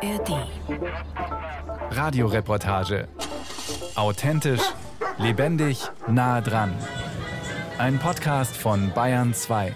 ARD. Radioreportage. Authentisch, lebendig, nah dran. Ein Podcast von Bayern 2.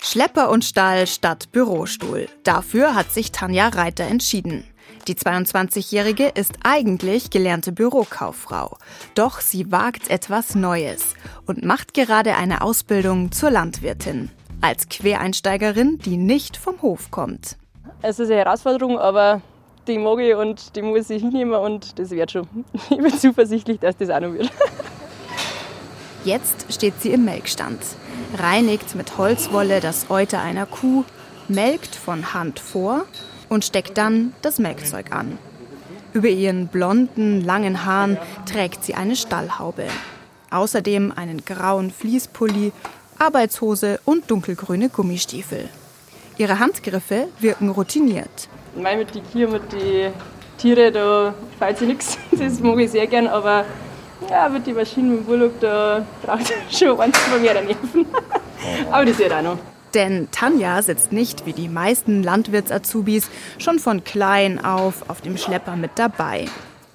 Schlepper und Stall statt Bürostuhl. Dafür hat sich Tanja Reiter entschieden. Die 22-Jährige ist eigentlich gelernte Bürokauffrau. Doch sie wagt etwas Neues und macht gerade eine Ausbildung zur Landwirtin. Als Quereinsteigerin, die nicht vom Hof kommt. Es ist eine Herausforderung, aber die mag ich und die muss ich hinnehmen und das wird schon. Ich bin zuversichtlich, dass das auch noch wird. Jetzt steht sie im Melkstand, reinigt mit Holzwolle das Euter einer Kuh, melkt von Hand vor und steckt dann das Melkzeug an. Über ihren blonden, langen Haaren trägt sie eine Stallhaube. Außerdem einen grauen Fließpulli, Arbeitshose und dunkelgrüne Gummistiefel. Ihre Handgriffe wirken routiniert. Weil mit den Kühen, mit den Tieren, da fällt sich nichts. Das mag ich sehr gern, aber ja, mit den Maschinen, mit dem Bullock, da braucht es schon eins von mehr Nerven. aber das wird auch noch. Denn Tanja sitzt nicht wie die meisten Landwirts-Azubis schon von klein auf auf dem Schlepper mit dabei.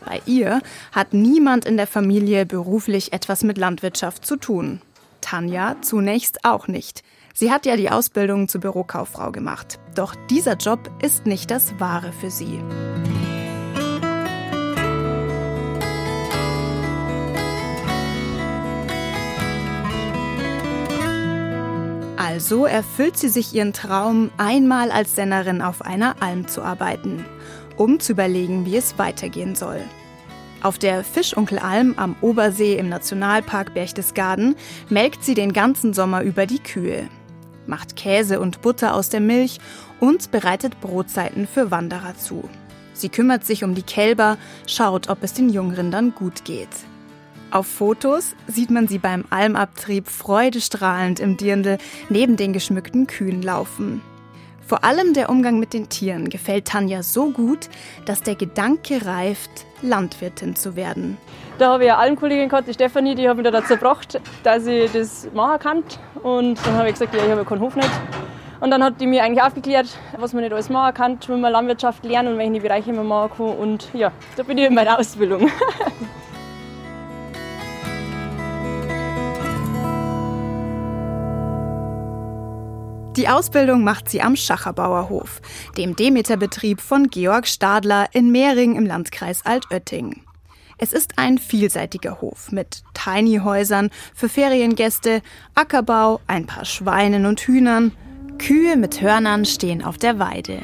Bei ihr hat niemand in der Familie beruflich etwas mit Landwirtschaft zu tun. Tanja zunächst auch nicht. Sie hat ja die Ausbildung zur Bürokauffrau gemacht. Doch dieser Job ist nicht das Wahre für sie. Also erfüllt sie sich ihren Traum, einmal als Sennerin auf einer Alm zu arbeiten, um zu überlegen, wie es weitergehen soll. Auf der Fischunkelalm am Obersee im Nationalpark Berchtesgaden melkt sie den ganzen Sommer über die Kühe, macht Käse und Butter aus der Milch und bereitet Brotzeiten für Wanderer zu. Sie kümmert sich um die Kälber, schaut, ob es den Jungrindern gut geht. Auf Fotos sieht man sie beim Almabtrieb freudestrahlend im Dirndl neben den geschmückten Kühen laufen. Vor allem der Umgang mit den Tieren gefällt Tanja so gut, dass der Gedanke reift, Landwirtin zu werden. Da habe ich eine Almkollegin gehabt, die Stefanie, die hat mich da dazu gebracht, dass ich das machen kann. Und dann habe ich gesagt, ja, ich habe keinen Hof nicht. Und dann hat die mir eigentlich aufgeklärt, was man nicht alles machen kann, wie man Landwirtschaft lernen und welche Bereiche man machen kann. Und ja, da bin ich in meiner Ausbildung. Die Ausbildung macht sie am Schacherbauer Hof, dem Demeterbetrieb von Georg Stadler in Mehring im Landkreis Altötting. Es ist ein vielseitiger Hof mit Tiny-Häusern für Feriengäste, Ackerbau, ein paar Schweinen und Hühnern. Kühe mit Hörnern stehen auf der Weide.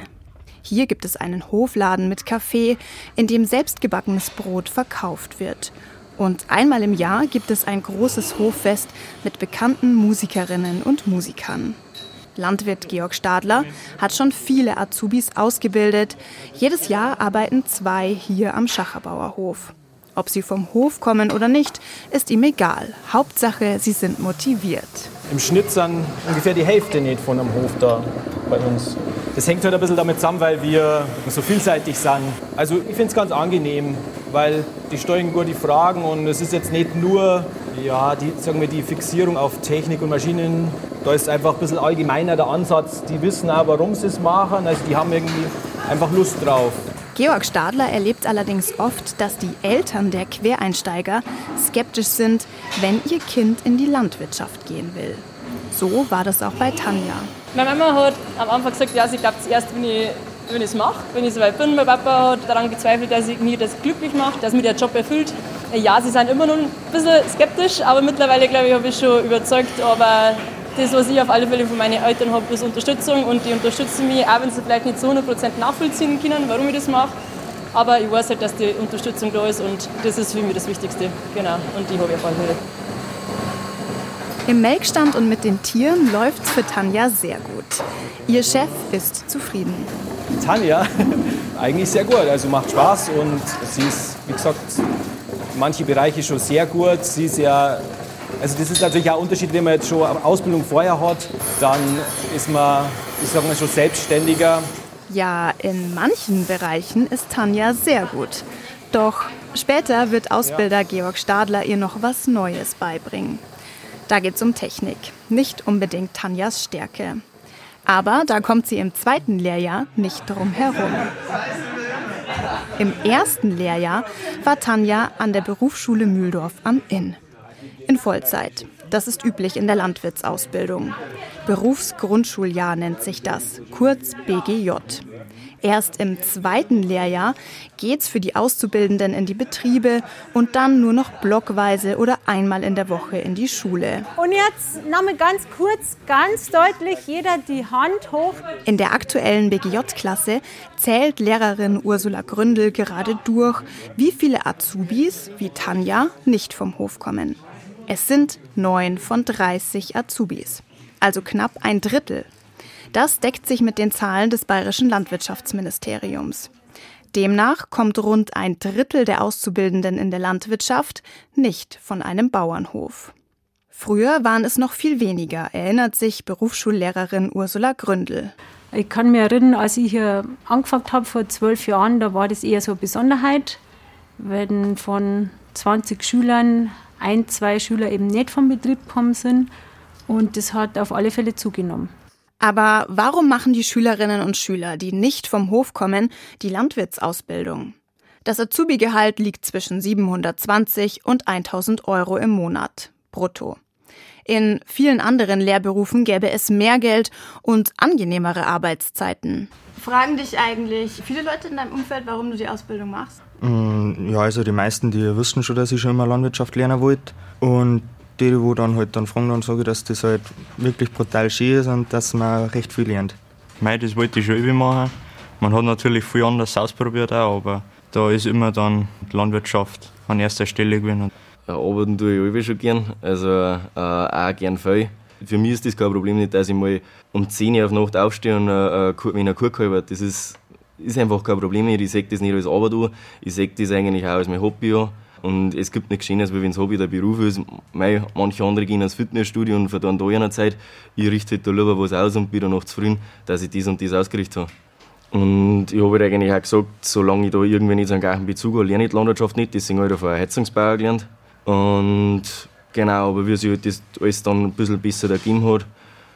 Hier gibt es einen Hofladen mit Kaffee, in dem selbstgebackenes Brot verkauft wird. Und einmal im Jahr gibt es ein großes Hoffest mit bekannten Musikerinnen und Musikern. Landwirt Georg Stadler hat schon viele Azubis ausgebildet. Jedes Jahr arbeiten zwei hier am Schacherbauer Hof. Ob sie vom Hof kommen oder nicht, ist ihm egal. Hauptsache, sie sind motiviert. Im Schnitt sind ungefähr die Hälfte nicht von einem Hof da bei uns. Das hängt halt ein bisschen damit zusammen, weil wir so vielseitig sind. Also ich finde es ganz angenehm, weil die steuern gut die Fragen und es ist jetzt nicht nur ja, die, sagen wir, die Fixierung auf Technik und Maschinen. Da ist einfach ein bisschen allgemeiner der Ansatz. Die wissen auch, warum sie es machen. Also die haben irgendwie einfach Lust drauf. Georg Stadler erlebt allerdings oft, dass die Eltern der Quereinsteiger skeptisch sind, wenn ihr Kind in die Landwirtschaft gehen will. So war das auch bei Tanja. Meine Mama hat am Anfang gesagt, ja, sie glaubt es erst, wenn ich wenn ich es mache, wenn ich soweit bin. Mein Papa hat daran gezweifelt, dass ich mir das glücklich mache, dass mir der Job erfüllt. Ja, sie sind immer noch ein bisschen skeptisch, aber mittlerweile, glaube ich, habe ich schon überzeugt. Aber das, was ich auf alle Fälle von meinen Eltern habe, ist Unterstützung und die unterstützen mich, auch wenn sie vielleicht nicht zu 100% nachvollziehen können, warum ich das mache. Aber ich weiß halt, dass die Unterstützung da ist und das ist für mich das Wichtigste. Genau, und die habe ich auf alle Fälle. Im Melkstand und mit den Tieren läuft es für Tanja sehr gut. Ihr Chef ist zufrieden. Tanja, eigentlich sehr gut. Also macht Spaß und sie ist, wie gesagt, manche Bereiche schon sehr gut. Sie ist ja also das ist natürlich auch ein Unterschied, wenn man jetzt schon eine Ausbildung vorher hat, dann ist man, ich sag mal, schon selbstständiger. Ja, in manchen Bereichen ist Tanja sehr gut. Doch später wird Ausbilder ja. Georg Stadler ihr noch was Neues beibringen. Da geht es um Technik, nicht unbedingt Tanjas Stärke. Aber da kommt sie im zweiten Lehrjahr nicht drum herum. Im ersten Lehrjahr war Tanja an der Berufsschule Mühldorf am Inn. In Vollzeit. Das ist üblich in der Landwirtsausbildung. Berufsgrundschuljahr nennt sich das, kurz BGJ. Erst im zweiten Lehrjahr geht's für die Auszubildenden in die Betriebe und dann nur noch blockweise oder einmal in der Woche in die Schule. Und jetzt nochmal ganz kurz, ganz deutlich, jeder die Hand hoch. In der aktuellen BGJ-Klasse zählt Lehrerin Ursula Gründel gerade durch, wie viele Azubis wie Tanja nicht vom Hof kommen. Es sind neun von 30 Azubis, also knapp ein Drittel. Das deckt sich mit den Zahlen des bayerischen Landwirtschaftsministeriums. Demnach kommt rund ein Drittel der Auszubildenden in der Landwirtschaft nicht von einem Bauernhof. Früher waren es noch viel weniger, erinnert sich Berufsschullehrerin Ursula Gründel. Ich kann mich erinnern, als ich hier angefangen habe vor zwölf Jahren, da war das eher so eine Besonderheit, wenn von 20 Schülern ein, zwei Schüler eben nicht vom Betrieb gekommen sind. Und das hat auf alle Fälle zugenommen. Aber warum machen die Schülerinnen und Schüler, die nicht vom Hof kommen, die Landwirtsausbildung? Das Azubi-Gehalt liegt zwischen 720 und 1000 Euro im Monat, brutto. In vielen anderen Lehrberufen gäbe es mehr Geld und angenehmere Arbeitszeiten. Fragen dich eigentlich viele Leute in deinem Umfeld, warum du die Ausbildung machst? Mm, ja, also die meisten, die wissen schon, dass ich schon immer Landwirtschaft lernen wollte. Und die, die dann halt dann fragen, dann sage ich, dass das halt wirklich brutal schön ist und dass man recht viel lernt. Mei, das wollte ich schon immer machen. Man hat natürlich viel anders ausprobiert auch, aber da ist immer dann die Landwirtschaft an erster Stelle gewesen. Arbeiten tue ich schon gern, also äh, auch gern viel. Für mich ist das kein Problem nicht, dass ich mal um 10 Uhr auf Nacht aufstehe und äh, äh wenn eine Kuh halbe. Das ist, ist einfach kein Problem. Ich sehe das nicht als Arbeit an. Ich sehe das eigentlich auch als mein Hobby an. Und es gibt nichts Schönes, wie wenn es Hobby der Beruf ist. Mei, manche andere gehen ins Fitnessstudio und verdienen da eine Zeit. Ich richte da lieber was aus und bin dann noch zufrieden, dass ich das und das ausgerichtet habe. Und ich habe halt eigentlich auch gesagt, solange ich da irgendwie nicht so einen gleichen Bezug habe, lerne ich die Landwirtschaft nicht. Deswegen habe ich vorher Heizungsbauer gelernt. Und genau, aber wie sich halt das alles dann ein bisschen besser ergeben hat,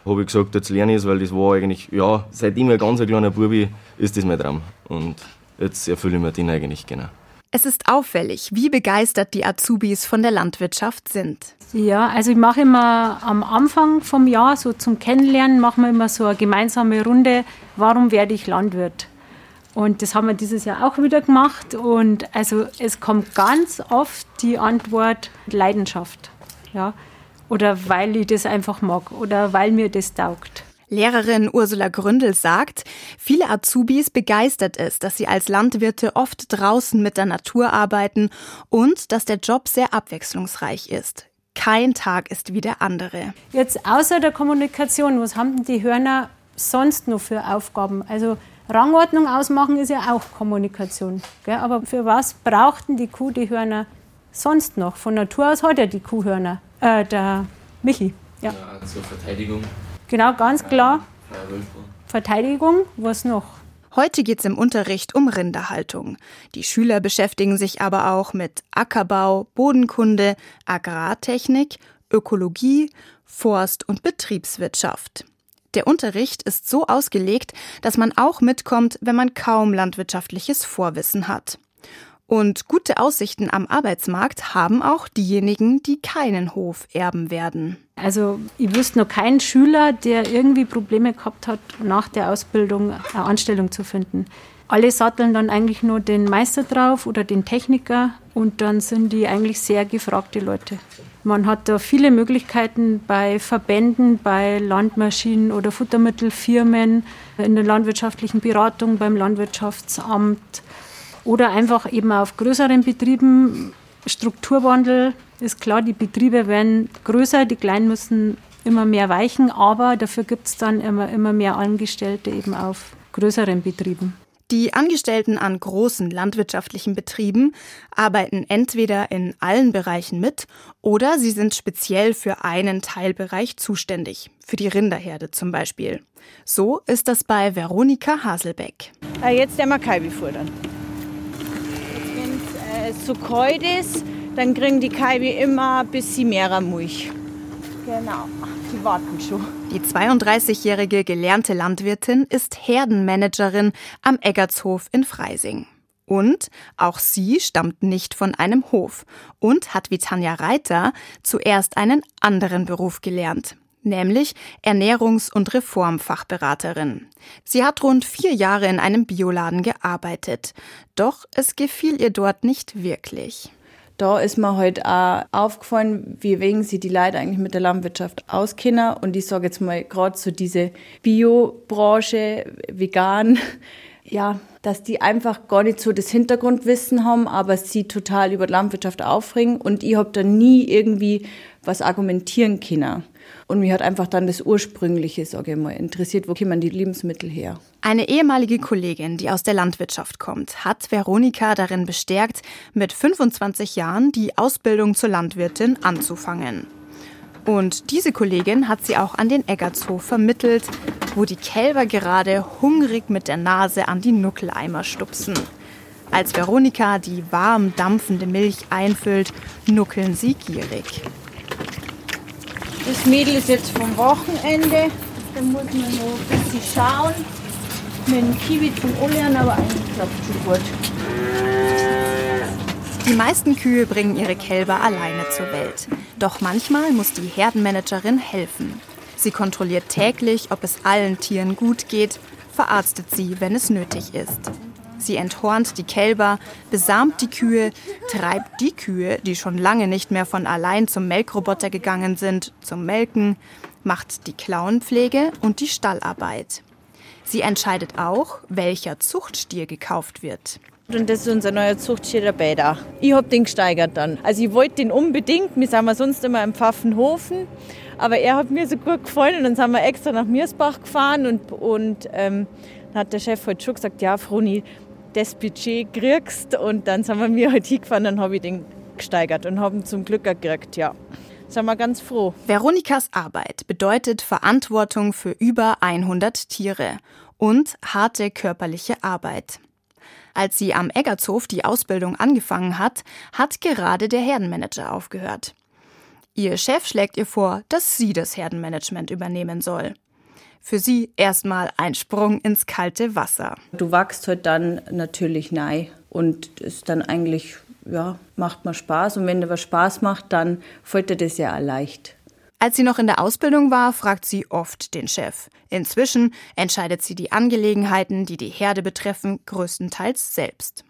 habe ich gesagt, jetzt lerne ich es, weil das war eigentlich, ja, seitdem ich ein ganz kleiner Bubi ist das mein Traum. Und jetzt erfülle ich mir den eigentlich, genau. Es ist auffällig, wie begeistert die Azubis von der Landwirtschaft sind. Ja, also ich mache immer am Anfang vom Jahr, so zum Kennenlernen, machen wir immer so eine gemeinsame Runde, warum werde ich Landwirt? Und das haben wir dieses Jahr auch wieder gemacht. Und also es kommt ganz oft die Antwort Leidenschaft. Ja? Oder weil ich das einfach mag oder weil mir das taugt. Lehrerin Ursula Gründel sagt, viele Azubis begeistert es, dass sie als Landwirte oft draußen mit der Natur arbeiten und dass der Job sehr abwechslungsreich ist. Kein Tag ist wie der andere. Jetzt außer der Kommunikation, was haben denn die Hörner sonst noch für Aufgaben? Also Rangordnung ausmachen ist ja auch Kommunikation. Gell? Aber für was brauchten die Kuh die Hörner sonst noch? Von Natur aus hat er die Kuhhörner. Äh, der Michi. Ja. ja zur Verteidigung. Genau, ganz klar. Verteidigung, was noch? Heute geht es im Unterricht um Rinderhaltung. Die Schüler beschäftigen sich aber auch mit Ackerbau, Bodenkunde, Agrartechnik, Ökologie, Forst- und Betriebswirtschaft. Der Unterricht ist so ausgelegt, dass man auch mitkommt, wenn man kaum landwirtschaftliches Vorwissen hat. Und gute Aussichten am Arbeitsmarkt haben auch diejenigen, die keinen Hof erben werden. Also ich wüsste noch keinen Schüler, der irgendwie Probleme gehabt hat, nach der Ausbildung eine Anstellung zu finden. Alle satteln dann eigentlich nur den Meister drauf oder den Techniker und dann sind die eigentlich sehr gefragte Leute. Man hat da viele Möglichkeiten bei Verbänden, bei Landmaschinen oder Futtermittelfirmen, in der landwirtschaftlichen Beratung, beim Landwirtschaftsamt oder einfach eben auf größeren Betrieben. Strukturwandel ist klar, die Betriebe werden größer, die Kleinen müssen immer mehr weichen, aber dafür gibt es dann immer, immer mehr Angestellte eben auf größeren Betrieben. Die Angestellten an großen landwirtschaftlichen Betrieben arbeiten entweder in allen Bereichen mit oder sie sind speziell für einen Teilbereich zuständig, für die Rinderherde zum Beispiel. So ist das bei Veronika Haselbeck. Äh, jetzt der futtern es zu kalt ist, dann kriegen die Kalbe immer ein bisschen mehr Milch. Genau, die warten schon. Die 32-jährige gelernte Landwirtin ist Herdenmanagerin am Eggertshof in Freising. Und auch sie stammt nicht von einem Hof und hat wie Tanja Reiter zuerst einen anderen Beruf gelernt, nämlich Ernährungs- und Reformfachberaterin. Sie hat rund vier Jahre in einem Bioladen gearbeitet, doch es gefiel ihr dort nicht wirklich. Da ist mir heute auch aufgefallen, wie wegen sie die Leute eigentlich mit der Landwirtschaft auskennen. Und ich sage jetzt mal gerade so diese Biobranche, vegan, ja, dass die einfach gar nicht so das Hintergrundwissen haben, aber sie total über die Landwirtschaft aufregen und ich habe da nie irgendwie was argumentieren können. Und mich hat einfach dann das Ursprüngliche, sage ich mal, interessiert, wo kommen die Lebensmittel her. Eine ehemalige Kollegin, die aus der Landwirtschaft kommt, hat Veronika darin bestärkt, mit 25 Jahren die Ausbildung zur Landwirtin anzufangen. Und diese Kollegin hat sie auch an den Eggertshof vermittelt, wo die Kälber gerade hungrig mit der Nase an die Nuckeleimer stupsen. Als Veronika die warm dampfende Milch einfüllt, nuckeln sie gierig. Das Mädel ist jetzt vom Wochenende. Da muss man noch ein bisschen schauen. Mit dem Kiwi zum Ullern, aber eigentlich klappt schon gut. Die meisten Kühe bringen ihre Kälber alleine zur Welt. Doch manchmal muss die Herdenmanagerin helfen. Sie kontrolliert täglich, ob es allen Tieren gut geht, verarztet sie, wenn es nötig ist. Sie enthornt die Kälber, besamt die Kühe, treibt die Kühe, die schon lange nicht mehr von allein zum Melkroboter gegangen sind, zum Melken, macht die Klauenpflege und die Stallarbeit. Sie entscheidet auch, welcher Zuchtstier gekauft wird. Und das ist unser neuer Zuchtstier, der Bäder. Ich habe den gesteigert dann. Also ich wollte den unbedingt. Wir sind wir sonst immer im Pfaffenhofen. Aber er hat mir so gut gefallen und dann sind wir extra nach Miersbach gefahren und, und ähm, dann hat der Chef heute schon gesagt, ja Froni, das Budget kriegst und dann sind wir mir halt hingefahren, dann habe ich den gesteigert und haben zum Glück gekriegt, ja. Sind wir ganz froh. Veronikas Arbeit bedeutet Verantwortung für über 100 Tiere und harte körperliche Arbeit. Als sie am Eggertshof die Ausbildung angefangen hat, hat gerade der Herdenmanager aufgehört. Ihr Chef schlägt ihr vor, dass sie das Herdenmanagement übernehmen soll. Für sie erstmal ein Sprung ins kalte Wasser. Du wachst halt dann natürlich nein und ist dann eigentlich, ja, macht mal Spaß. Und wenn dir was Spaß macht, dann fällt dir das ja leicht. Als sie noch in der Ausbildung war, fragt sie oft den Chef. Inzwischen entscheidet sie die Angelegenheiten, die die Herde betreffen, größtenteils selbst.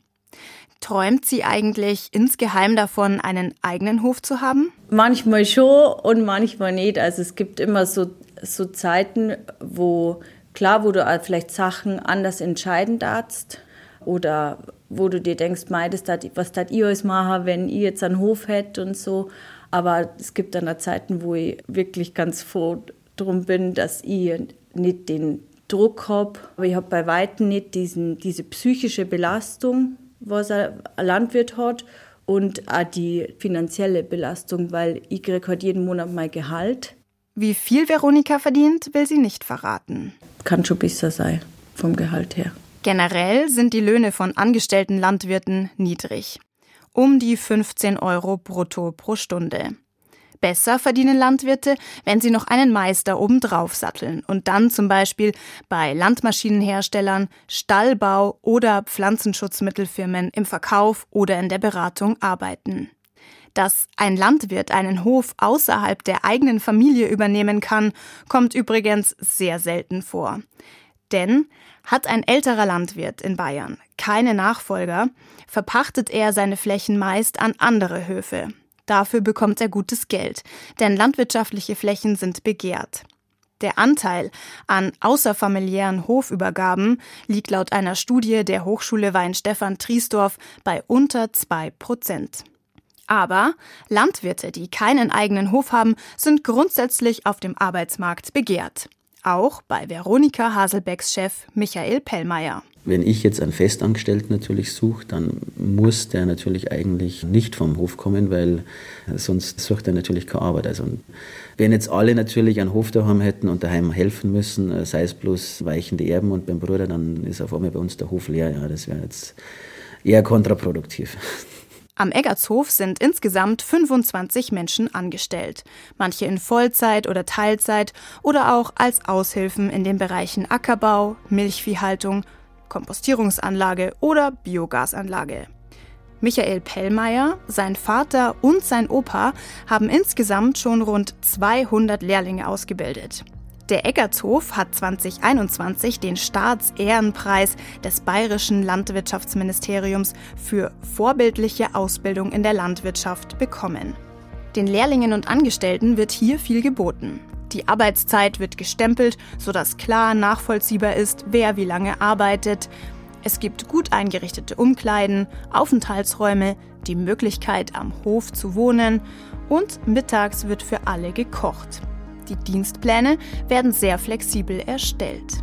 Träumt sie eigentlich insgeheim davon, einen eigenen Hof zu haben? Manchmal schon und manchmal nicht. Also es gibt immer so, so Zeiten, wo klar, wo du vielleicht Sachen anders entscheiden darfst oder wo du dir denkst, mei, das dat, was tat ich alles machen, wenn ich jetzt einen Hof hätte und so. Aber es gibt dann auch Zeiten, wo ich wirklich ganz froh drum bin, dass ich nicht den Druck habe. Aber ich habe bei weitem nicht diesen, diese psychische Belastung, was ein Landwirt hat und auch die finanzielle Belastung, weil ich kriege halt jeden Monat mein Gehalt. Wie viel Veronika verdient, will sie nicht verraten. Kann schon besser sein vom Gehalt her. Generell sind die Löhne von angestellten Landwirten niedrig um die 15 Euro brutto pro Stunde. Besser verdienen Landwirte, wenn sie noch einen Meister obendrauf satteln und dann zum Beispiel bei Landmaschinenherstellern, Stallbau oder Pflanzenschutzmittelfirmen im Verkauf oder in der Beratung arbeiten. Dass ein Landwirt einen Hof außerhalb der eigenen Familie übernehmen kann, kommt übrigens sehr selten vor. Denn hat ein älterer Landwirt in Bayern keine Nachfolger, verpachtet er seine Flächen meist an andere Höfe. Dafür bekommt er gutes Geld, denn landwirtschaftliche Flächen sind begehrt. Der Anteil an außerfamiliären Hofübergaben liegt laut einer Studie der Hochschule Weinstefan Triesdorf bei unter zwei Prozent. Aber Landwirte, die keinen eigenen Hof haben, sind grundsätzlich auf dem Arbeitsmarkt begehrt. Auch bei Veronika Haselbecks Chef Michael Pellmeier. Wenn ich jetzt einen Festangestellten natürlich suche, dann muss der natürlich eigentlich nicht vom Hof kommen, weil sonst sucht er natürlich keine Arbeit. Also wenn jetzt alle natürlich einen Hof daheim hätten und daheim helfen müssen, sei es bloß weichende Erben und beim Bruder, dann ist auf einmal bei uns der Hof leer. Ja, das wäre jetzt eher kontraproduktiv. Am Eggertshof sind insgesamt 25 Menschen angestellt, manche in Vollzeit oder Teilzeit oder auch als Aushilfen in den Bereichen Ackerbau, Milchviehhaltung, Kompostierungsanlage oder Biogasanlage. Michael Pellmeier, sein Vater und sein Opa haben insgesamt schon rund 200 Lehrlinge ausgebildet. Der Eggertshof hat 2021 den Staatsehrenpreis des Bayerischen Landwirtschaftsministeriums für vorbildliche Ausbildung in der Landwirtschaft bekommen. Den Lehrlingen und Angestellten wird hier viel geboten. Die Arbeitszeit wird gestempelt, sodass klar nachvollziehbar ist, wer wie lange arbeitet. Es gibt gut eingerichtete Umkleiden, Aufenthaltsräume, die Möglichkeit am Hof zu wohnen und mittags wird für alle gekocht. Die Dienstpläne werden sehr flexibel erstellt.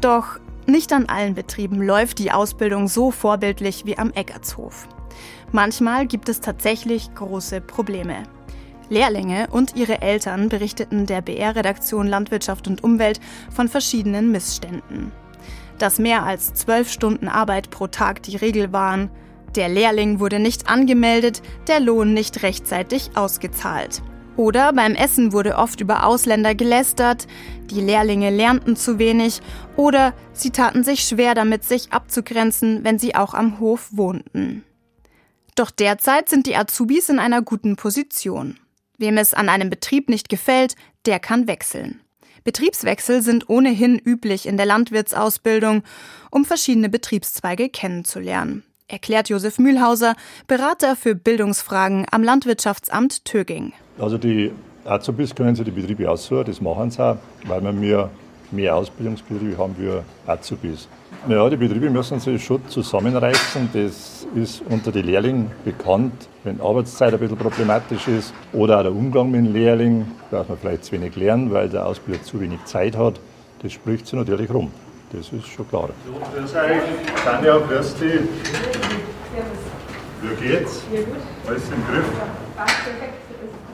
Doch nicht an allen Betrieben läuft die Ausbildung so vorbildlich wie am Eckertshof. Manchmal gibt es tatsächlich große Probleme. Lehrlinge und ihre Eltern berichteten der BR-Redaktion Landwirtschaft und Umwelt von verschiedenen Missständen. Dass mehr als zwölf Stunden Arbeit pro Tag die Regel waren, der Lehrling wurde nicht angemeldet, der Lohn nicht rechtzeitig ausgezahlt. Oder beim Essen wurde oft über Ausländer gelästert, die Lehrlinge lernten zu wenig oder sie taten sich schwer damit, sich abzugrenzen, wenn sie auch am Hof wohnten. Doch derzeit sind die Azubis in einer guten Position. Wem es an einem Betrieb nicht gefällt, der kann wechseln. Betriebswechsel sind ohnehin üblich in der Landwirtsausbildung, um verschiedene Betriebszweige kennenzulernen, erklärt Josef Mühlhauser, Berater für Bildungsfragen am Landwirtschaftsamt Töging. Also die Azubis können sich die Betriebe aussuchen, das machen sie auch, weil wir mehr, mehr Ausbildungsbetriebe haben wir Azubis. Ja, die Betriebe müssen sich schon zusammenreißen. Das ist unter den Lehrlingen bekannt, wenn Arbeitszeit ein bisschen problematisch ist oder auch der Umgang mit dem Lehrling, dass man vielleicht zu wenig lernen, weil der Ausbilder zu wenig Zeit hat. Das spricht sich natürlich rum. Das ist schon klar. So, grüß euch. Tanja, grüß dich. Wie geht's? Alles im Griff?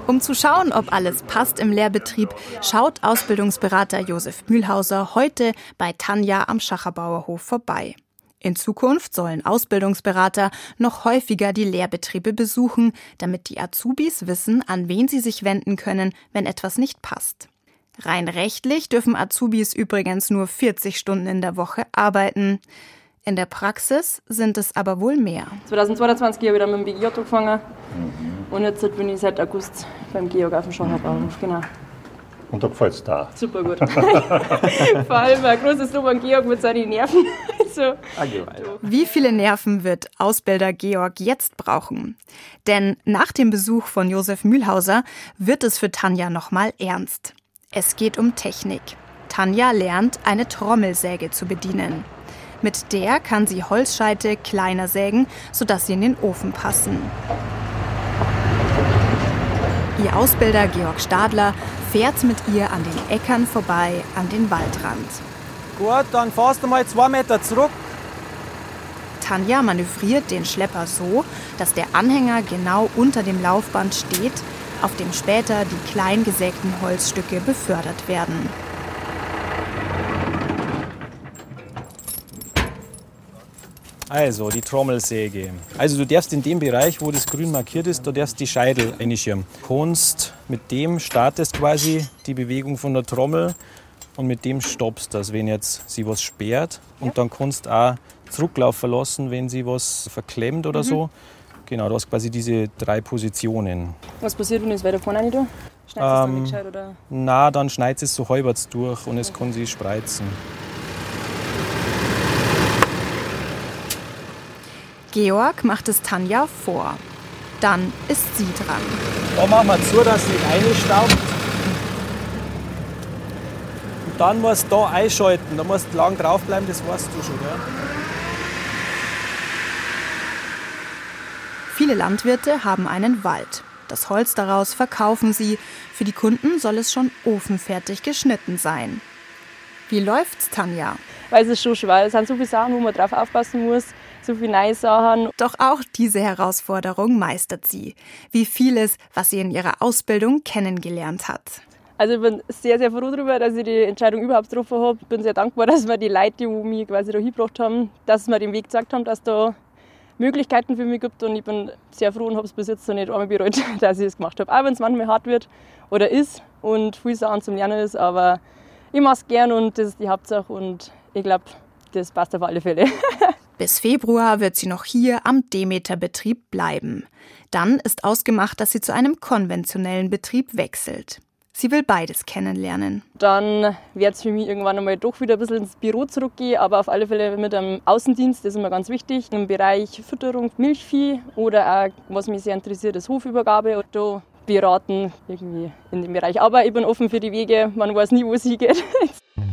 Um zu schauen, ob alles passt im Lehrbetrieb, schaut Ausbildungsberater Josef Mühlhauser heute bei Tanja am Schacherbauerhof vorbei. In Zukunft sollen Ausbildungsberater noch häufiger die Lehrbetriebe besuchen, damit die Azubis wissen, an wen sie sich wenden können, wenn etwas nicht passt. Rein rechtlich dürfen Azubis übrigens nur 40 Stunden in der Woche arbeiten. In der Praxis sind es aber wohl mehr. 2022 habe ich wieder mit dem BGJ angefangen. Mhm. Und jetzt bin ich seit August beim Georg auf dem Schauerbauhof, genau. Und da gefällt es da? Super gut. Vor allem ein großes Lob an Georg mit seinen Nerven. so. Ah, Wie viele Nerven wird Ausbilder Georg jetzt brauchen? Denn nach dem Besuch von Josef Mühlhauser wird es für Tanja nochmal ernst. Es geht um Technik. Tanja lernt, eine Trommelsäge zu bedienen. Mit der kann sie Holzscheite kleiner sägen, sodass sie in den Ofen passen. Ihr Ausbilder Georg Stadler fährt mit ihr an den Äckern vorbei an den Waldrand. Gut, dann fahrst du mal zwei Meter zurück. Tanja manövriert den Schlepper so, dass der Anhänger genau unter dem Laufband steht, auf dem später die klein gesägten Holzstücke befördert werden. Also, die Trommelsäge. Also, du darfst in dem Bereich, wo das grün markiert ist, du darfst die Scheidel einschirmen. Kunst, mit dem startest quasi die Bewegung von der Trommel und mit dem stoppst das, wenn jetzt sie was sperrt. Und dann kannst du auch zurücklaufen lassen, wenn sie was verklemmt oder mhm. so. Genau, du hast quasi diese drei Positionen. Was passiert, wenn es weiter vorne nicht da? Schneidest ähm, es dann nicht gescheit, oder? Na, dann schneidet es so halbwegs durch und es kann sich spreizen. Georg macht es Tanja vor. Dann ist sie dran. Da machen wir zu, dass sie reinstaubt. Und dann musst du da einschalten. Da musst du lang draufbleiben, das weißt du schon. Gell? Viele Landwirte haben einen Wald. Das Holz daraus verkaufen sie. Für die Kunden soll es schon ofenfertig geschnitten sein. Wie läuft's, Tanja? Weil es ist schon schwer. Es sind so viele Sachen, wo man drauf aufpassen muss zu viel Sachen. Doch auch diese Herausforderung meistert sie, wie vieles, was sie in ihrer Ausbildung kennengelernt hat. Also ich bin sehr, sehr froh darüber, dass ich die Entscheidung überhaupt getroffen habe. Ich bin sehr dankbar, dass wir die Leute, die mich quasi da hingebracht haben, dass wir den Weg gezeigt haben, dass da Möglichkeiten für mich gibt. Und ich bin sehr froh und habe es bis jetzt noch nicht einmal bereut, dass ich es gemacht habe. Auch wenn es manchmal hart wird oder ist und viel Sachen zum Lernen ist. Aber ich mache es gern und das ist die Hauptsache. Und ich glaube, das passt auf alle Fälle. Bis Februar wird sie noch hier am Demeter-Betrieb bleiben. Dann ist ausgemacht, dass sie zu einem konventionellen Betrieb wechselt. Sie will beides kennenlernen. Dann wird es für mich irgendwann einmal doch wieder ein bisschen ins Büro zurückgehen, aber auf alle Fälle mit einem Außendienst, das ist immer ganz wichtig, im Bereich Fütterung, Milchvieh oder auch, was mich sehr interessiert, ist Hofübergabe. Und da beraten irgendwie in dem Bereich. Aber ich bin offen für die Wege, man weiß nie, wo es hingeht.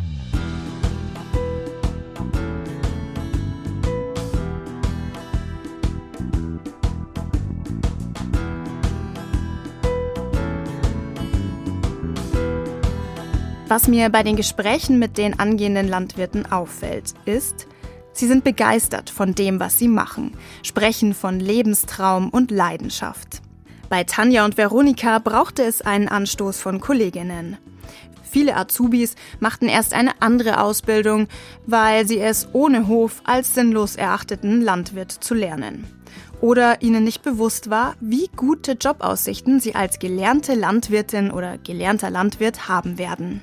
Was mir bei den Gesprächen mit den angehenden Landwirten auffällt, ist, sie sind begeistert von dem, was sie machen, sprechen von Lebenstraum und Leidenschaft. Bei Tanja und Veronika brauchte es einen Anstoß von Kolleginnen. Viele Azubis machten erst eine andere Ausbildung, weil sie es ohne Hof als sinnlos erachteten, Landwirt zu lernen. Oder ihnen nicht bewusst war, wie gute Jobaussichten sie als gelernte Landwirtin oder gelernter Landwirt haben werden.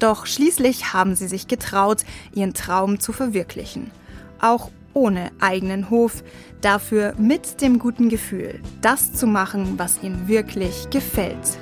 Doch schließlich haben sie sich getraut, ihren Traum zu verwirklichen. Auch ohne eigenen Hof, dafür mit dem guten Gefühl, das zu machen, was ihnen wirklich gefällt.